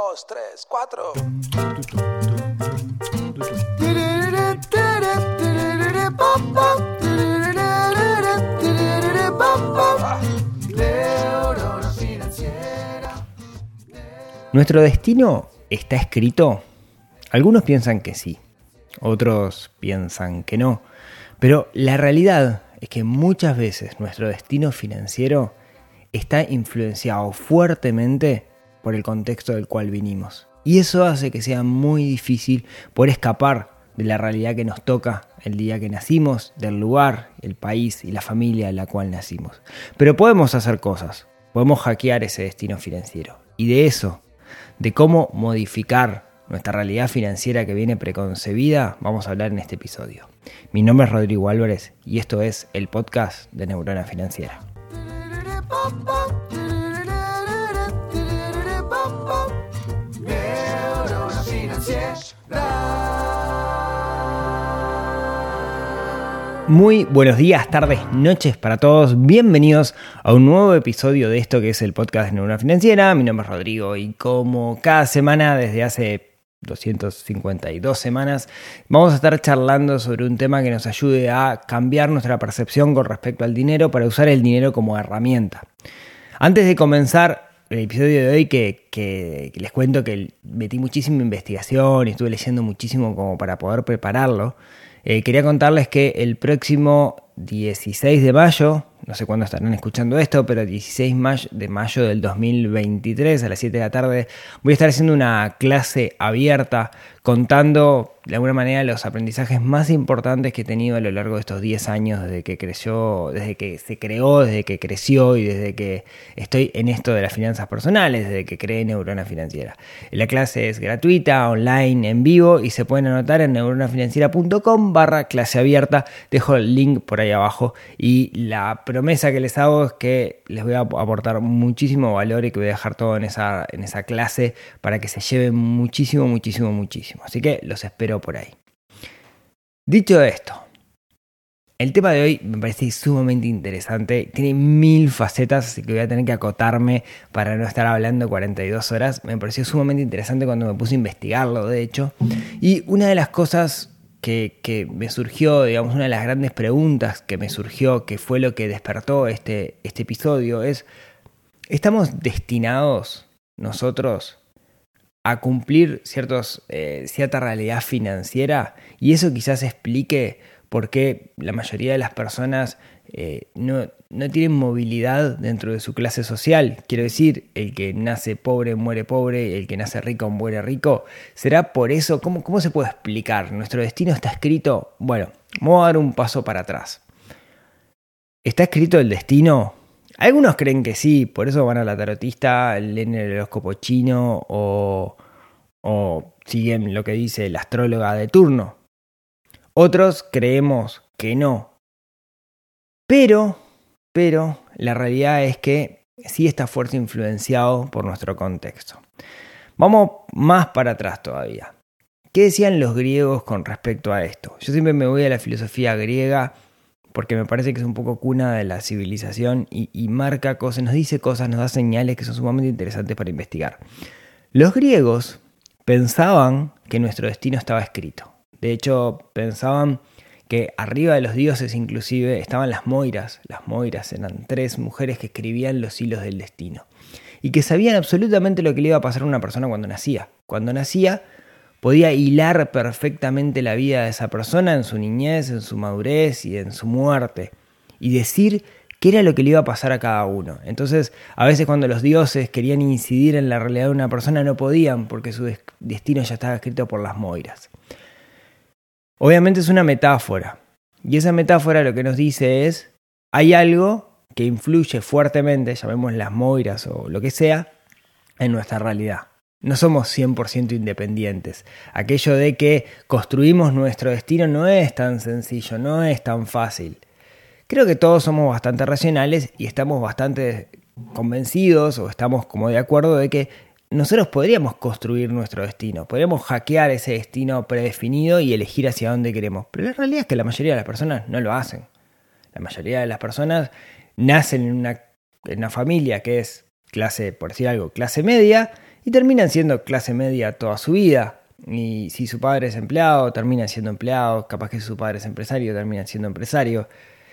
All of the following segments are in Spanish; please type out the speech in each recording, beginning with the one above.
dos, tres, cuatro. ¿Nuestro destino está escrito? Algunos piensan que sí, otros piensan que no, pero la realidad es que muchas veces nuestro destino financiero está influenciado fuertemente por el contexto del cual vinimos. Y eso hace que sea muy difícil poder escapar de la realidad que nos toca el día que nacimos, del lugar, el país y la familia en la cual nacimos. Pero podemos hacer cosas, podemos hackear ese destino financiero. Y de eso de cómo modificar nuestra realidad financiera que viene preconcebida, vamos a hablar en este episodio. Mi nombre es Rodrigo Álvarez y esto es el podcast de Neurona Financiera. Muy buenos días, tardes, noches para todos. Bienvenidos a un nuevo episodio de esto que es el podcast de Neurona Financiera. Mi nombre es Rodrigo y como cada semana desde hace 252 semanas vamos a estar charlando sobre un tema que nos ayude a cambiar nuestra percepción con respecto al dinero para usar el dinero como herramienta. Antes de comenzar el episodio de hoy que, que, les cuento que metí muchísima investigación y estuve leyendo muchísimo como para poder prepararlo. Eh, quería contarles que el próximo 16 de mayo, no sé cuándo estarán escuchando esto, pero 16 de mayo del 2023 a las 7 de la tarde voy a estar haciendo una clase abierta contando de alguna manera los aprendizajes más importantes que he tenido a lo largo de estos 10 años desde que creció, desde que se creó, desde que creció y desde que estoy en esto de las finanzas personales, desde que creé Neurona Financiera. La clase es gratuita, online, en vivo y se pueden anotar en neuronafinanciera.com barra clase abierta. Dejo el link por ahí abajo y la promesa que les hago es que les voy a aportar muchísimo valor y que voy a dejar todo en esa, en esa clase para que se lleven muchísimo, muchísimo, muchísimo. Así que los espero por ahí. Dicho esto, el tema de hoy me parece sumamente interesante, tiene mil facetas, así que voy a tener que acotarme para no estar hablando 42 horas. Me pareció sumamente interesante cuando me puse a investigarlo, de hecho. Y una de las cosas que, que, me surgió, digamos, una de las grandes preguntas que me surgió, que fue lo que despertó este, este episodio, es, ¿estamos destinados nosotros a cumplir eh, cierta realidad financiera y eso quizás explique por qué la mayoría de las personas eh, no, no, tienen movilidad dentro de su clase social. Quiero decir, el que nace pobre muere pobre, el que nace rico muere rico. ¿Será por eso? ¿Cómo, cómo se puede explicar? ¿Nuestro destino está escrito? Bueno, vamos a dar un paso para atrás. ¿Está escrito el destino? Algunos creen que sí, por eso van a la tarotista, leen el horóscopo chino o, o siguen lo que dice la astróloga de turno. Otros creemos que no. Pero, pero, la realidad es que sí está fuerte influenciado por nuestro contexto. Vamos más para atrás todavía. ¿Qué decían los griegos con respecto a esto? Yo siempre me voy a la filosofía griega porque me parece que es un poco cuna de la civilización y, marca cosas, nos dice cosas, nos da señales que son sumamente interesantes para investigar. Los griegos pensaban que nuestro destino estaba escrito. De hecho, pensaban que arriba de los dioses inclusive estaban las moiras. Las moiras eran tres mujeres que escribían los hilos del destino. Y que sabían absolutamente lo que le iba a pasar a una persona cuando nacía. Cuando nacía podía hilar perfectamente la vida de esa persona en su niñez, en su madurez y en su muerte, y decir qué era lo que le iba a pasar a cada uno. Entonces, a veces cuando los dioses querían incidir en la realidad de una persona no podían porque su destino ya estaba escrito por las moiras. Obviamente es una metáfora, y esa metáfora lo que nos dice es, hay algo que influye fuertemente, llamemos las moiras o lo que sea, en nuestra realidad. No somos 100% independientes. Aquello de que construimos nuestro destino no es tan sencillo, no es tan fácil. Creo que todos somos bastante racionales y estamos bastante convencidos o estamos como de acuerdo de que nosotros podríamos construir nuestro destino, podríamos hackear ese destino predefinido y elegir hacia dónde queremos. Pero la realidad es que la mayoría de las personas no lo hacen. La mayoría de las personas nacen en una, en una familia que es clase, por decir algo, clase media y terminan siendo clase media toda su vida. Y si su padre es empleado, terminan siendo empleado, capaz que su padre es empresario, terminan siendo empresario.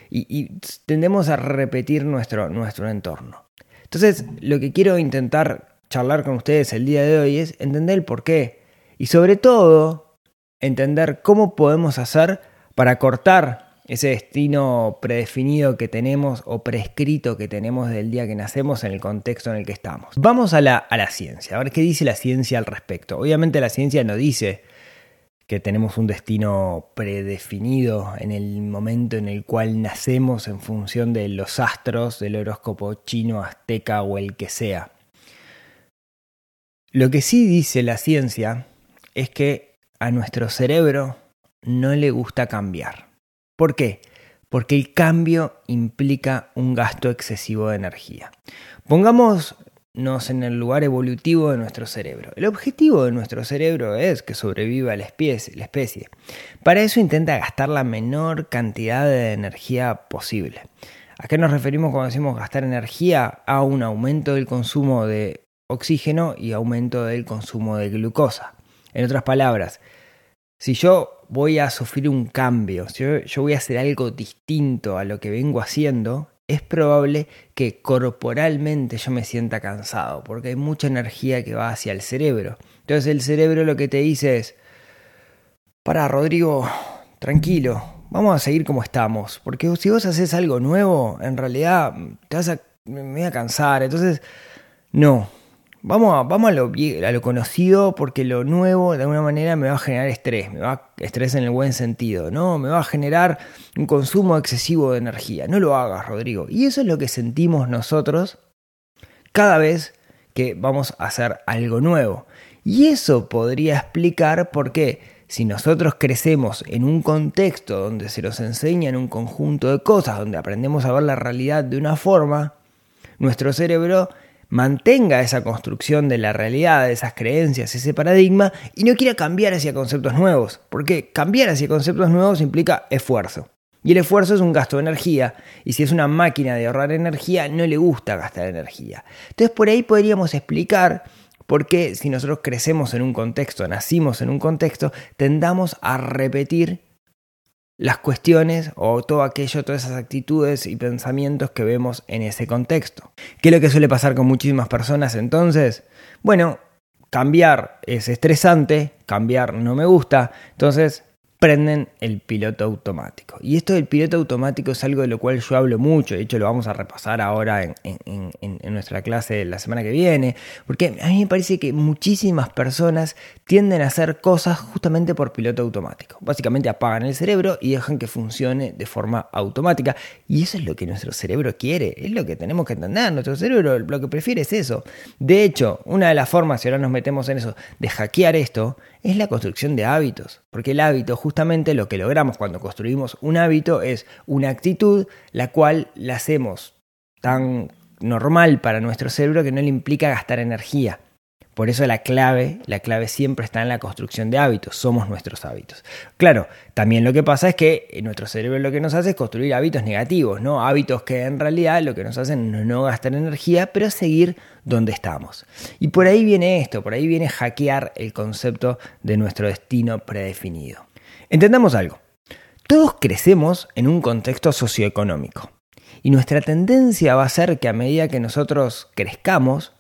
Y, tendemos a repetir nuestro, nuestro entorno. Entonces, lo que quiero intentar charlar con ustedes el día de hoy es entender el por qué. Y sobre todo, entender cómo podemos hacer para cortar ese destino predefinido que tenemos o prescrito que tenemos del día que nacemos en el contexto en el que estamos. Vamos a la, a la ciencia, a ver qué dice la ciencia al respecto. Obviamente la ciencia no dice que tenemos un destino predefinido en el momento en el cual nacemos en función de los astros, del horóscopo chino, azteca o el que sea. Lo que sí dice la ciencia es que a nuestro cerebro no le gusta cambiar. ¿Por qué? Porque el cambio implica un gasto excesivo de energía. Pongámonos en el lugar evolutivo de nuestro cerebro. El objetivo de nuestro cerebro es que sobreviva la especie. Para eso intenta gastar la menor cantidad de energía posible. ¿A qué nos referimos cuando decimos gastar energía? A un aumento del consumo de oxígeno y aumento del consumo de glucosa. En otras palabras, si yo voy a sufrir un cambio, si yo, voy a hacer algo distinto a lo que vengo haciendo, es probable que corporalmente yo me sienta cansado, porque hay mucha energía que va hacia el cerebro. Entonces el cerebro lo que te dice es, para Rodrigo, tranquilo, vamos a seguir como estamos, porque si vos haces algo nuevo, en realidad te vas a, me voy a cansar, entonces no, Vamos, a, vamos a, lo, a lo conocido porque lo nuevo de alguna manera me va a generar estrés, me va a estrés en el buen sentido, ¿no? Me va a generar un consumo excesivo de energía. No lo hagas, Rodrigo. Y eso es lo que sentimos nosotros cada vez que vamos a hacer algo nuevo. Y eso podría explicar por qué si nosotros crecemos en un contexto donde se nos enseñan un conjunto de cosas, donde aprendemos a ver la realidad de una forma, nuestro cerebro mantenga esa construcción de la realidad, de esas creencias, ese paradigma, y no quiera cambiar hacia conceptos nuevos, porque cambiar hacia conceptos nuevos implica esfuerzo. Y el esfuerzo es un gasto de energía, y si es una máquina de ahorrar energía, no le gusta gastar energía. Entonces por ahí podríamos explicar por qué si nosotros crecemos en un contexto, nacimos en un contexto, tendamos a repetir las cuestiones o todo aquello, todas esas actitudes y pensamientos que vemos en ese contexto. ¿Qué es lo que suele pasar con muchísimas personas entonces? Bueno, cambiar es estresante, cambiar no me gusta, entonces prenden el piloto automático. Y esto del piloto automático es algo de lo cual yo hablo mucho, de hecho lo vamos a repasar ahora en, nuestra clase la semana que viene, porque a mí me parece que muchísimas personas tienden a hacer cosas justamente por piloto automático. Básicamente apagan el cerebro y dejan que funcione de forma automática. Y eso es lo que nuestro cerebro quiere, es lo que tenemos que entender. Nuestro cerebro lo que prefiere es eso. De hecho, una de las formas, si ahora nos metemos en eso, de hackear esto, es la construcción de hábitos. Porque el hábito, justamente lo que logramos cuando construimos un hábito, es una actitud la cual la hacemos tan normal para nuestro cerebro que no le implica gastar energía. Por eso la clave, la clave siempre está en la construcción de hábitos, somos nuestros hábitos. Claro, también lo que pasa es que nuestro cerebro lo que nos hace es construir hábitos negativos, ¿no? Hábitos que en realidad lo que nos hacen es no gastar energía, pero seguir donde estamos. Y por ahí viene esto, por ahí viene hackear el concepto de nuestro destino predefinido. Entendamos algo. Todos crecemos en un contexto socioeconómico. Y nuestra tendencia va a ser que a medida que nosotros crezcamos,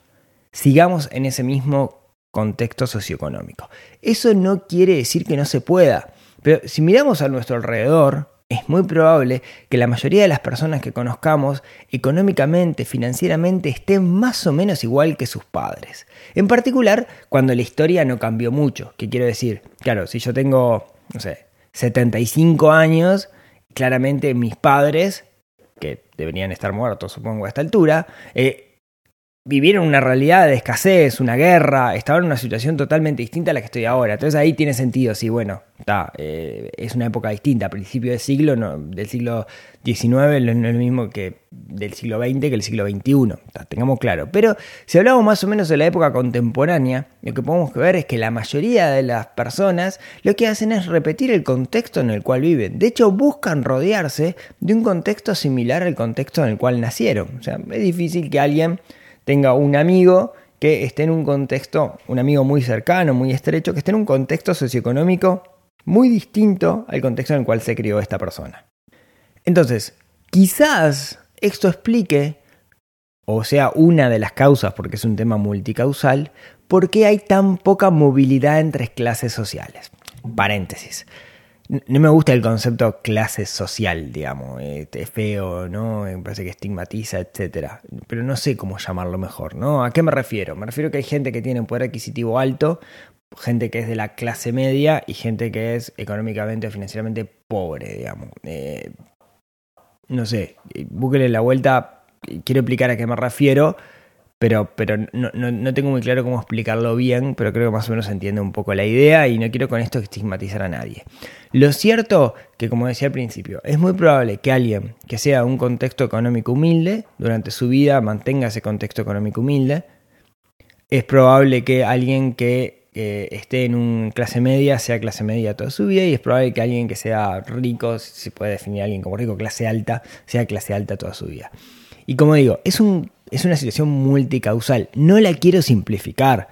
sigamos en ese mismo contexto socioeconómico. Eso no quiere decir que no se pueda, pero si miramos a nuestro alrededor, es muy probable que la mayoría de las personas que conozcamos económicamente, financieramente, estén más o menos igual que sus padres. En particular, cuando la historia no cambió mucho. ¿Qué quiero decir? Claro, si yo tengo, no sé, 75 años, claramente mis padres, que deberían estar muertos supongo a esta altura, eh, vivieron una realidad de escasez, una guerra, estaban en una situación totalmente distinta a la que estoy ahora. Entonces ahí tiene sentido, sí, bueno, está, eh, es una época distinta. A principios del siglo, no, del siglo XIX no es lo mismo que del siglo XX que el siglo XXI, tengamos claro. Pero si hablamos más o menos de la época contemporánea, lo que podemos ver es que la mayoría de las personas lo que hacen es repetir el contexto en el cual viven. De hecho, buscan rodearse de un contexto similar al contexto en el cual nacieron. O sea, es difícil que alguien tenga un amigo que esté en un contexto, un amigo muy cercano, muy estrecho, que esté en un contexto socioeconómico muy distinto al contexto en el cual se crió esta persona. Entonces, quizás esto explique, o sea, una de las causas, porque es un tema multicausal, por qué hay tan poca movilidad entre clases sociales. Paréntesis no me gusta el concepto clase social, digamos. Este, es feo, ¿no? Me parece que estigmatiza, etc. Pero no sé cómo llamarlo mejor, ¿no? ¿A qué me refiero? Me refiero que hay gente que tiene un poder adquisitivo alto, gente que es de la clase media y gente que es económicamente o financieramente pobre, digamos. Eh, no sé, búsquele la vuelta. Quiero explicar a qué me refiero pero, pero no, no, tengo muy claro cómo explicarlo bien, pero creo que más o menos entiende un poco la idea y no quiero con esto estigmatizar a nadie. Lo cierto que, como decía al principio, es muy probable que alguien que sea un contexto económico humilde, durante su vida mantenga ese contexto económico humilde, es probable que alguien que esté en una clase media sea clase media toda su vida y es probable que alguien que sea rico, si se puede definir a alguien como rico, clase alta, sea clase alta toda su vida. Y como digo, es un es una situación multicausal. No la quiero simplificar.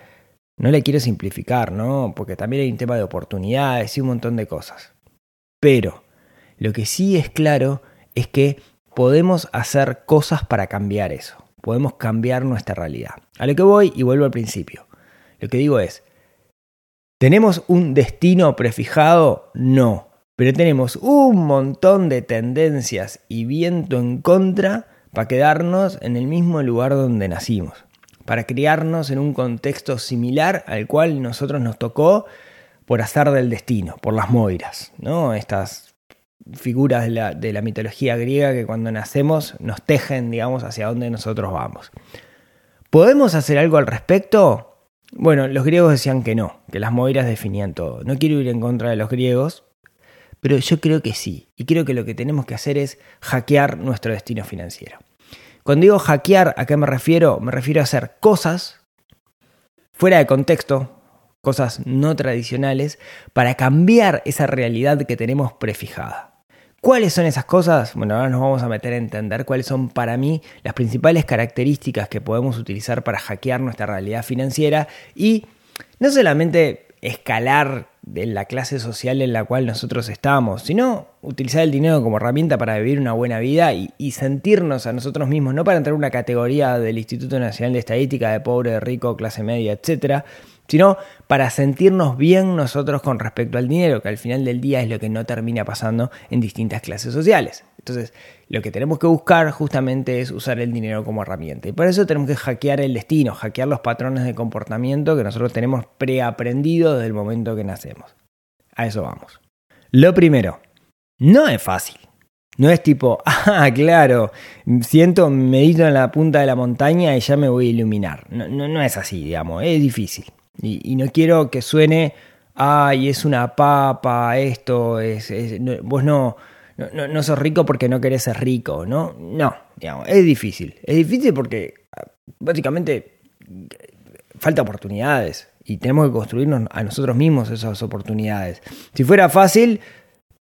No la quiero simplificar, ¿no? Porque también hay un tema de oportunidades y un montón de cosas. Pero lo que sí es claro es que podemos hacer cosas para cambiar eso. Podemos cambiar nuestra realidad. A lo que voy y vuelvo al principio. Lo que digo es, ¿tenemos un destino prefijado? No. Pero tenemos un montón de tendencias y viento en contra para quedarnos en el mismo lugar donde nacimos, para criarnos en un contexto similar al cual nosotros nos tocó por azar del destino, por las moiras, ¿no? Estas figuras de la, de la mitología griega que cuando nacemos nos tejen, digamos, hacia dónde nosotros vamos. ¿Podemos hacer algo al respecto? Bueno, los griegos decían que no, que las moiras definían todo. No quiero ir en contra de los griegos, pero yo creo que sí. Y creo que lo que tenemos que hacer es hackear nuestro destino financiero. Cuando digo hackear, ¿a qué me refiero? Me refiero a hacer cosas fuera de contexto, cosas no tradicionales, para cambiar esa realidad que tenemos prefijada. ¿Cuáles son esas cosas? Bueno, ahora nos vamos a meter a entender cuáles son para mí las principales características que podemos utilizar para hackear nuestra realidad financiera y no solamente escalar de la clase social en la cual nosotros estamos, sino utilizar el dinero como herramienta para vivir una buena vida y, sentirnos a nosotros mismos, no para entrar en una categoría del Instituto Nacional de Estadística de pobre, rico, clase media, etcétera, sino para sentirnos bien nosotros con respecto al dinero, que al final del día es lo que no termina pasando en distintas clases sociales. Entonces, lo que tenemos que buscar justamente es usar el dinero como herramienta. Y por eso tenemos que hackear el destino, hackear los patrones de comportamiento que nosotros tenemos preaprendido desde el momento que nacemos. A eso vamos. Lo primero, no es fácil. No es tipo, ah, claro, siento, medito en la punta de la montaña y ya me voy a iluminar. No, no, es así, digamos, es difícil. Y, no quiero que suene, ay, es una papa, esto, es, vos no, no, no, sos rico porque no querés ser rico, ¿no? No, digamos, es difícil. Es difícil porque básicamente falta oportunidades y tenemos que construirnos a nosotros mismos esas oportunidades. Si fuera fácil,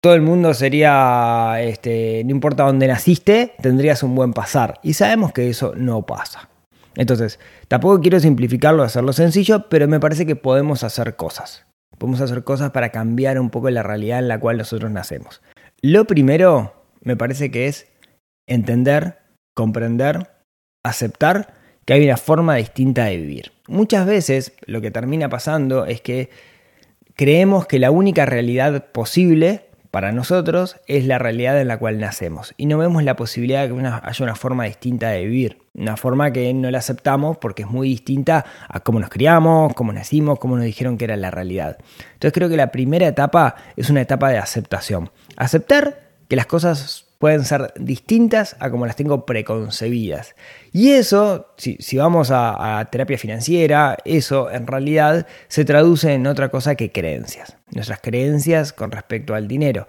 todo el mundo sería, este, no importa dónde naciste, tendrías un buen pasar. Y sabemos que eso no pasa. Entonces, tampoco quiero simplificarlo, hacerlo sencillo, pero me parece que podemos hacer cosas. Podemos hacer cosas para cambiar un poco la realidad en la cual nosotros nacemos. Lo primero, me parece que es entender, comprender, aceptar que hay una forma distinta de vivir. Muchas veces lo que termina pasando es que creemos que la única realidad posible para nosotros es la realidad en la cual nacemos y no vemos la posibilidad de que haya una forma distinta de vivir, una forma que no la aceptamos porque es muy distinta a cómo nos criamos, cómo nacimos, cómo nos dijeron que era la realidad. Entonces creo que la primera etapa es una etapa de aceptación. Aceptar que las cosas pueden ser distintas a como las tengo preconcebidas. Y eso, si, vamos a, a, terapia financiera, eso en realidad se traduce en otra cosa que creencias. Nuestras creencias con respecto al dinero.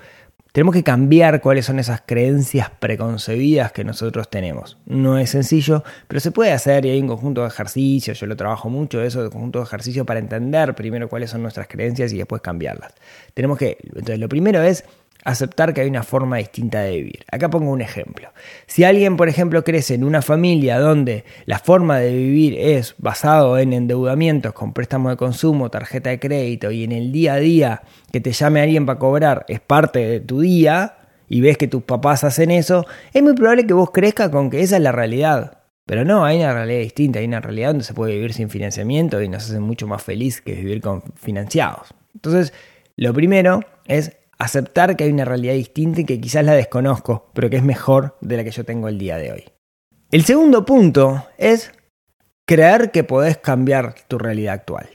Tenemos que cambiar cuáles son esas creencias preconcebidas que nosotros tenemos. No es sencillo, pero se puede hacer y hay un conjunto de ejercicios, yo lo trabajo mucho eso, de conjunto de ejercicios para entender primero cuáles son nuestras creencias y después cambiarlas. Tenemos que, entonces lo primero es aceptar que hay una forma distinta de vivir. Acá pongo un ejemplo. Si alguien, por ejemplo, crece en una familia donde la forma de vivir es basado en endeudamientos con préstamos de consumo, tarjeta de crédito y en el día a día que te llame alguien para cobrar es parte de tu día y ves que tus papás hacen eso, es muy probable que vos crezcas con que esa es la realidad. Pero no, hay una realidad distinta, hay una realidad donde se puede vivir sin financiamiento y nos hace mucho más feliz que vivir con financiados. Entonces, lo primero es aceptar que hay una realidad distinta y que quizás la desconozco, pero que es mejor de la que yo tengo el día de hoy. El segundo punto es creer que podés cambiar tu realidad actual.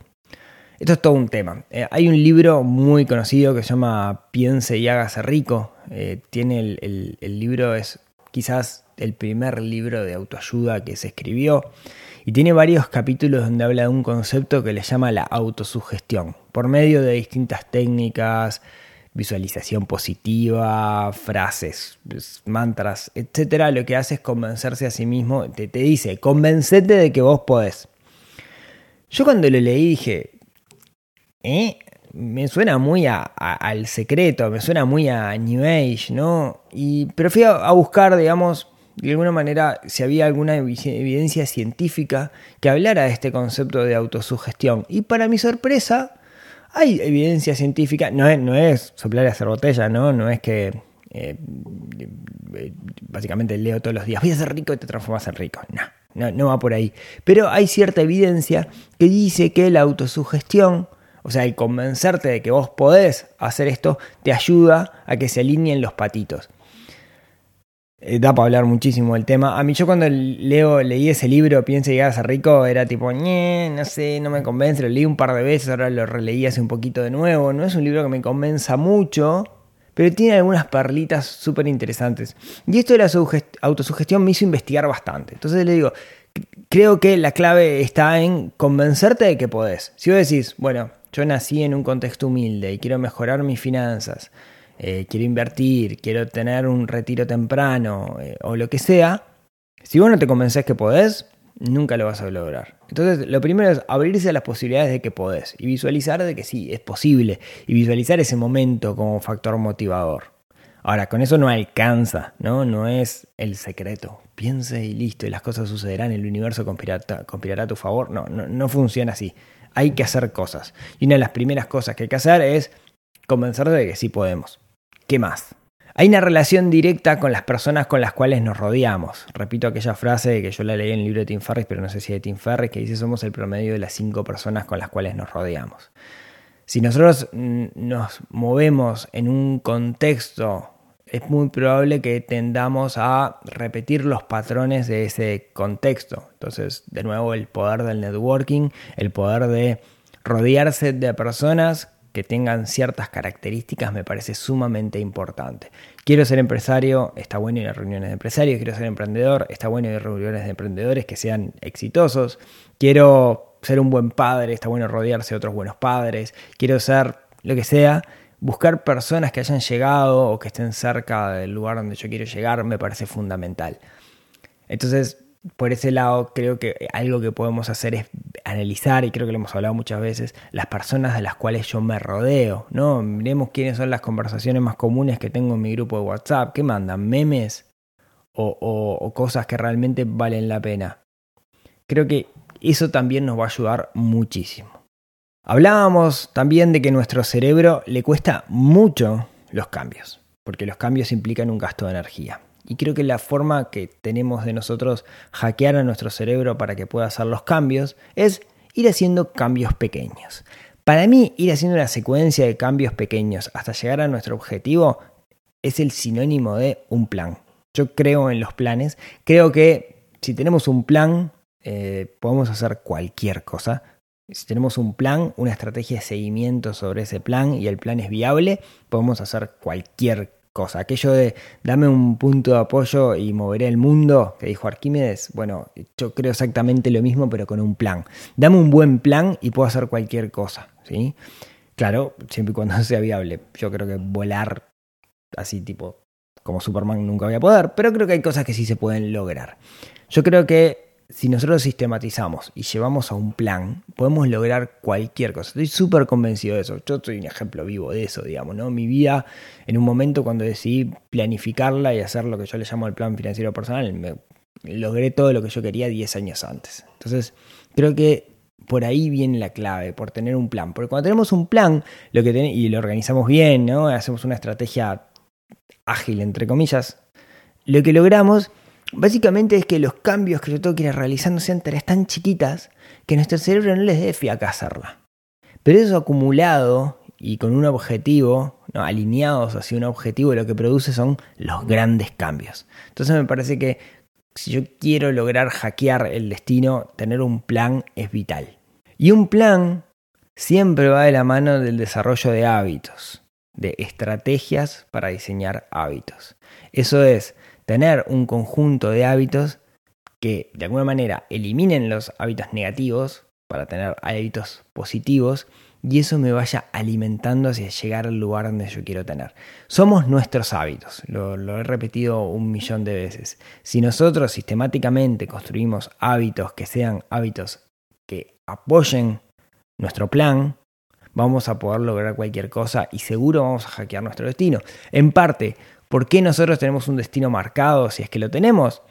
Esto es todo un tema. Eh, hay un libro muy conocido que se llama Piense y hágase rico. Eh, tiene el, el libro, es quizás el primer libro de autoayuda que se escribió y tiene varios capítulos donde habla de un concepto que le llama la autosugestión, por medio de distintas técnicas, visualización positiva, frases, mantras, etcétera, lo que hace es convencerse a sí mismo, te, te dice, convencete de que vos podés. Yo cuando lo leí dije, ¿eh? me suena muy al secreto, me suena muy a New Age, ¿no? Y, pero fui a, buscar, digamos, de alguna manera, si había alguna evidencia científica que hablara de este concepto de autosugestión. Y para mi sorpresa, hay evidencia científica, no es, no es soplar y hacer botella, ¿no? No es que eh, básicamente leo todos los días, voy a ser rico y te transformas en rico. No, no, no va por ahí. Pero hay cierta evidencia que dice que la autosugestión, o sea, el convencerte de que vos podés hacer esto, te ayuda a que se alineen los patitos. Eh, da para hablar muchísimo del tema. A mí yo cuando leo, leí ese libro, Piensa llegar a ser rico, era tipo, no sé, no me convence, lo leí un par de veces, ahora lo releí hace un poquito de nuevo. No es un libro que me convenza mucho, pero tiene algunas perlitas súper interesantes. Y esto de la autosugestión me hizo investigar bastante. Entonces le digo, creo que la clave está en convencerte de que podés. Si vos decís, bueno, yo nací en un contexto humilde y quiero mejorar mis finanzas, eh, quiero invertir, quiero tener un retiro temprano eh, o lo que sea, si vos no te convences que podés, nunca lo vas a lograr. Entonces, lo primero es abrirse a las posibilidades de que podés y visualizar de que sí, es posible y visualizar ese momento como factor motivador. Ahora, con eso no alcanza, ¿no? No es el secreto. Piense y listo, y las cosas sucederán, el universo conspirará, a tu favor. No, no, no funciona así. Hay que hacer cosas. Y una de las primeras cosas que hay que hacer es convencer de que sí podemos. ¿Qué más? Hay una relación directa con las personas con las cuales nos rodeamos. Repito aquella frase que yo la leí en el libro de Tim Ferriss, pero no sé si de Tim Ferriss, que dice somos el promedio de las cinco personas con las cuales nos rodeamos. Si nosotros nos movemos en un contexto, es muy probable que tendamos a repetir los patrones de ese contexto. Entonces, de nuevo, el poder del networking, el poder de rodearse de personas que tengan ciertas características me parece sumamente importante. Quiero ser empresario, está bueno ir a reuniones de empresarios, quiero ser emprendedor, está bueno ir a reuniones de emprendedores que sean exitosos, quiero ser un buen padre, está bueno rodearse de otros buenos padres, quiero ser lo que sea, buscar personas que hayan llegado o que estén cerca del lugar donde yo quiero llegar me parece fundamental. Entonces, por ese lado creo que algo que podemos hacer es analizar, y creo que lo hemos hablado muchas veces, las personas de las cuales yo me rodeo, ¿no? Miremos quiénes son las conversaciones más comunes que tengo en mi grupo de WhatsApp, ¿qué mandan? ¿Memes? O, o cosas que realmente valen la pena. Creo que eso también nos va a ayudar muchísimo. Hablábamos también de que nuestro cerebro le cuesta mucho los cambios, porque los cambios implican un gasto de energía. Y creo que la forma que tenemos de nosotros hackear a nuestro cerebro para que pueda hacer los cambios es ir haciendo cambios pequeños. Para mí, ir haciendo una secuencia de cambios pequeños hasta llegar a nuestro objetivo es el sinónimo de un plan. Yo creo en los planes. Creo que si tenemos un plan, eh, podemos hacer cualquier cosa. Si tenemos un plan, una estrategia de seguimiento sobre ese plan y el plan es viable, podemos hacer cualquier cosa. Aquello de dame un punto de apoyo y moveré el mundo, que dijo Arquímedes, bueno, yo creo exactamente lo mismo, pero con un plan. Dame un buen plan y puedo hacer cualquier cosa, ¿sí? Claro, siempre y cuando sea viable. Yo creo que volar así tipo como Superman nunca voy a poder, pero creo que hay cosas que sí se pueden lograr. Yo creo que si nosotros sistematizamos y llevamos a un plan, podemos lograr cualquier cosa. Estoy súper convencido de eso. Yo soy un ejemplo vivo de eso, digamos, ¿no? Mi vida, en un momento cuando decidí planificarla y hacer lo que yo le llamo el plan financiero personal, me logré todo lo que yo quería 10 años antes. Entonces, creo que por ahí viene la clave, por tener un plan. Porque cuando tenemos un plan lo que y lo organizamos bien, ¿no? hacemos una estrategia ágil, entre comillas, lo que logramos básicamente es que los cambios que yo tengo que ir realizando sean tan chiquitas que nuestro cerebro no les dé fiaca hacerla. Pero eso acumulado y con un objetivo, ¿no? alineados hacia un objetivo, lo que produce son los grandes cambios. Entonces me parece que si yo quiero lograr hackear el destino, tener un plan es vital. Y un plan siempre va de la mano del desarrollo de hábitos, de estrategias para diseñar hábitos. Eso es tener un conjunto de hábitos que de alguna manera eliminen los hábitos negativos para tener hábitos positivos y eso me vaya alimentando hacia llegar al lugar donde yo quiero tener. Somos nuestros hábitos, lo, he repetido un millón de veces. Si nosotros sistemáticamente construimos hábitos que sean hábitos que apoyen nuestro plan, vamos a poder lograr cualquier cosa y seguro vamos a hackear nuestro destino. En parte, ¿por qué nosotros tenemos un destino marcado si es que lo tenemos?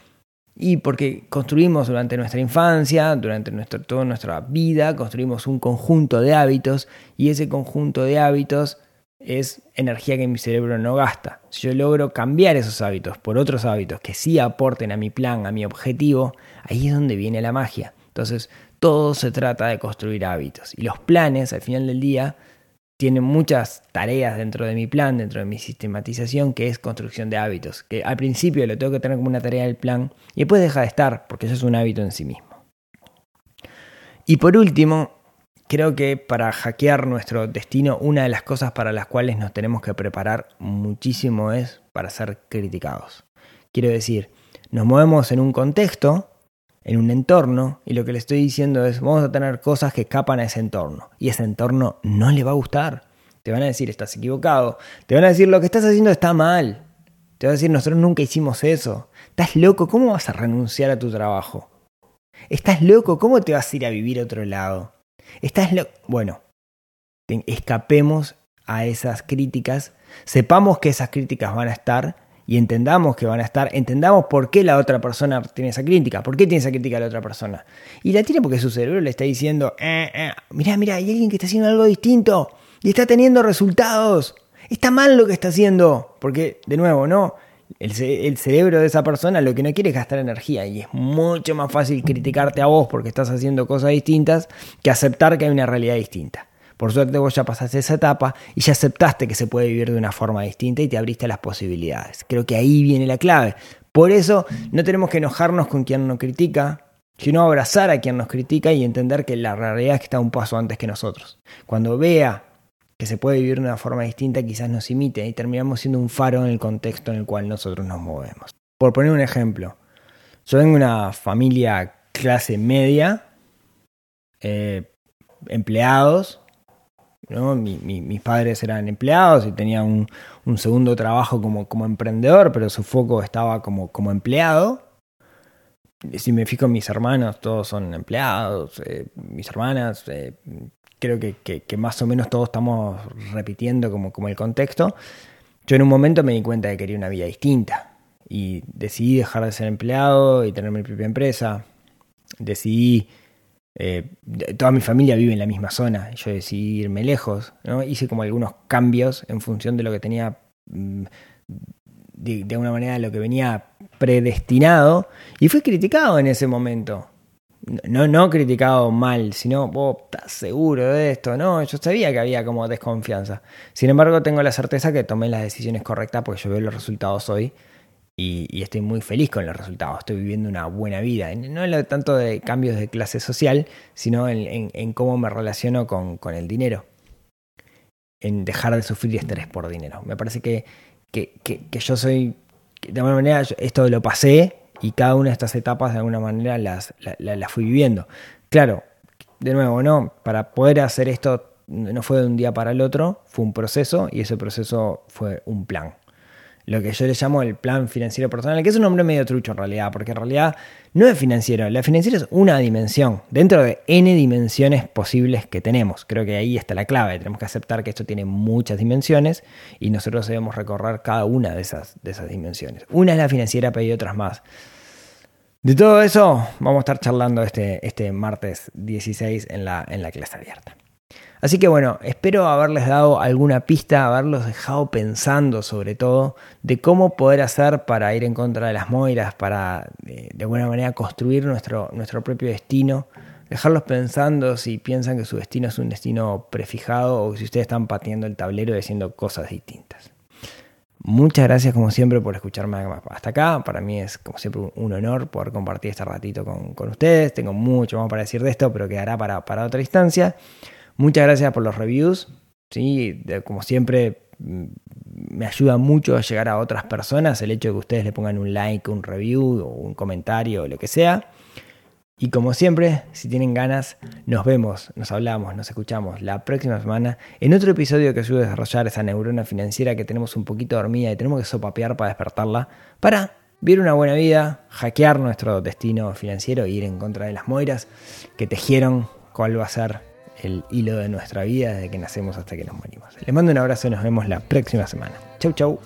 Y porque construimos durante nuestra infancia, durante toda nuestra vida, construimos un conjunto de hábitos y ese conjunto de hábitos es energía que mi cerebro no gasta. Si yo logro cambiar esos hábitos por otros hábitos que sí aporten a mi plan, a mi objetivo, ahí es donde viene la magia. Entonces, todo se trata de construir hábitos. Y los planes, al final del día, tiene muchas tareas dentro de mi plan, dentro de mi sistematización, que es construcción de hábitos. Que al principio lo tengo que tener como una tarea del plan y después deja de estar, porque eso es un hábito en sí mismo. Y por último, creo que para hackear nuestro destino, una de las cosas para las cuales nos tenemos que preparar muchísimo es para ser criticados. Quiero decir, nos movemos en un contexto en un entorno y lo que le estoy diciendo es vamos a tener cosas que escapan a ese entorno y ese entorno no le va a gustar. Te van a decir estás equivocado, te van a decir lo que estás haciendo está mal, te van a decir nosotros nunca hicimos eso, estás loco, ¿cómo vas a renunciar a tu trabajo? Estás loco, ¿cómo te vas a ir a vivir a otro lado? Estás loco. Bueno, escapemos a esas críticas, sepamos que esas críticas van a estar y entendamos que van a estar, entendamos por qué la otra persona tiene esa crítica, por qué tiene esa crítica la otra persona. Y la tiene porque su cerebro le está diciendo, eh, eh, mira, mira, hay alguien que está haciendo algo distinto y está teniendo resultados. Está mal lo que está haciendo, porque de nuevo, ¿no? El, el, cerebro de esa persona lo que no quiere es gastar energía y es mucho más fácil criticarte a vos porque estás haciendo cosas distintas que aceptar que hay una realidad distinta. Por suerte vos ya pasaste esa etapa y ya aceptaste que se puede vivir de una forma distinta y te abriste las posibilidades. Creo que ahí viene la clave. Por eso no tenemos que enojarnos con quien nos critica, sino abrazar a quien nos critica y entender que la realidad es que está un paso antes que nosotros. Cuando vea que se puede vivir de una forma distinta, quizás nos imite y terminamos siendo un faro en el contexto en el cual nosotros nos movemos. Por poner un ejemplo, yo vengo de una familia clase media, eh, empleados, mis padres eran empleados y tenían un, segundo trabajo como, como, emprendedor, pero su foco estaba como, como empleado. Si me fijo mis hermanos, todos son empleados, eh, mis hermanas, eh, creo que, que, más o menos todos estamos repitiendo como, como el contexto. Yo en un momento me di cuenta de que quería una vida distinta y decidí dejar de ser empleado y tener mi propia empresa. Decidí eh, toda mi familia vive en la misma zona. Yo decidí irme lejos. ¿no? Hice como algunos cambios en función de lo que tenía, mm, de, alguna manera, lo que venía predestinado. Y fui criticado en ese momento. No, no criticado mal, sino, vos estás seguro de esto, ¿no? Yo sabía que había como desconfianza. Sin embargo, tengo la certeza que tomé las decisiones correctas porque yo veo los resultados hoy y, estoy muy feliz con los resultados. Estoy viviendo una buena vida. No tanto de cambios de clase social, sino en, cómo me relaciono con, el dinero. En dejar de sufrir estrés por dinero. Me parece que, que, yo soy, de alguna manera, esto lo pasé y cada una de estas etapas de alguna manera las, las fui viviendo. Claro, de nuevo, ¿no? Para poder hacer esto no fue de un día para el otro, fue un proceso y ese proceso fue un plan lo que yo le llamo el plan financiero personal, que es un nombre medio trucho en realidad, porque en realidad no es financiero, la financiera es una dimensión dentro de n dimensiones posibles que tenemos. Creo que ahí está la clave, tenemos que aceptar que esto tiene muchas dimensiones y nosotros debemos recorrer cada una de esas, de esas dimensiones. Una es la financiera, pero hay otras más. De todo eso vamos a estar charlando este, este martes 16 en la, en la clase abierta. Así que bueno, espero haberles dado alguna pista, haberlos dejado pensando sobre todo de cómo poder hacer para ir en contra de las moiras, para eh, de, alguna manera construir nuestro, nuestro propio destino, dejarlos pensando si piensan que su destino es un destino prefijado o si ustedes están pateando el tablero y haciendo cosas distintas. Muchas gracias como siempre por escucharme hasta acá. Para mí es como siempre un honor poder compartir este ratito con, con ustedes. Tengo mucho más para decir de esto, pero quedará para, para otra instancia. Muchas gracias por los reviews. ¿sí? como siempre, mm, me ayuda mucho a llegar a otras personas el hecho de que ustedes le pongan un like, un review o un comentario o lo que sea. Y como siempre, si tienen ganas, nos vemos, nos hablamos, nos escuchamos la próxima semana en otro episodio que ayude a desarrollar esa neurona financiera que tenemos un poquito dormida y tenemos que sopapear para despertarla, para vivir una buena vida, hackear nuestro destino financiero e ir en contra de las moiras que tejieron cuál va a ser el hilo de nuestra vida desde que nacemos hasta que nos morimos. Les mando un abrazo y nos vemos la próxima semana. Chau, chau.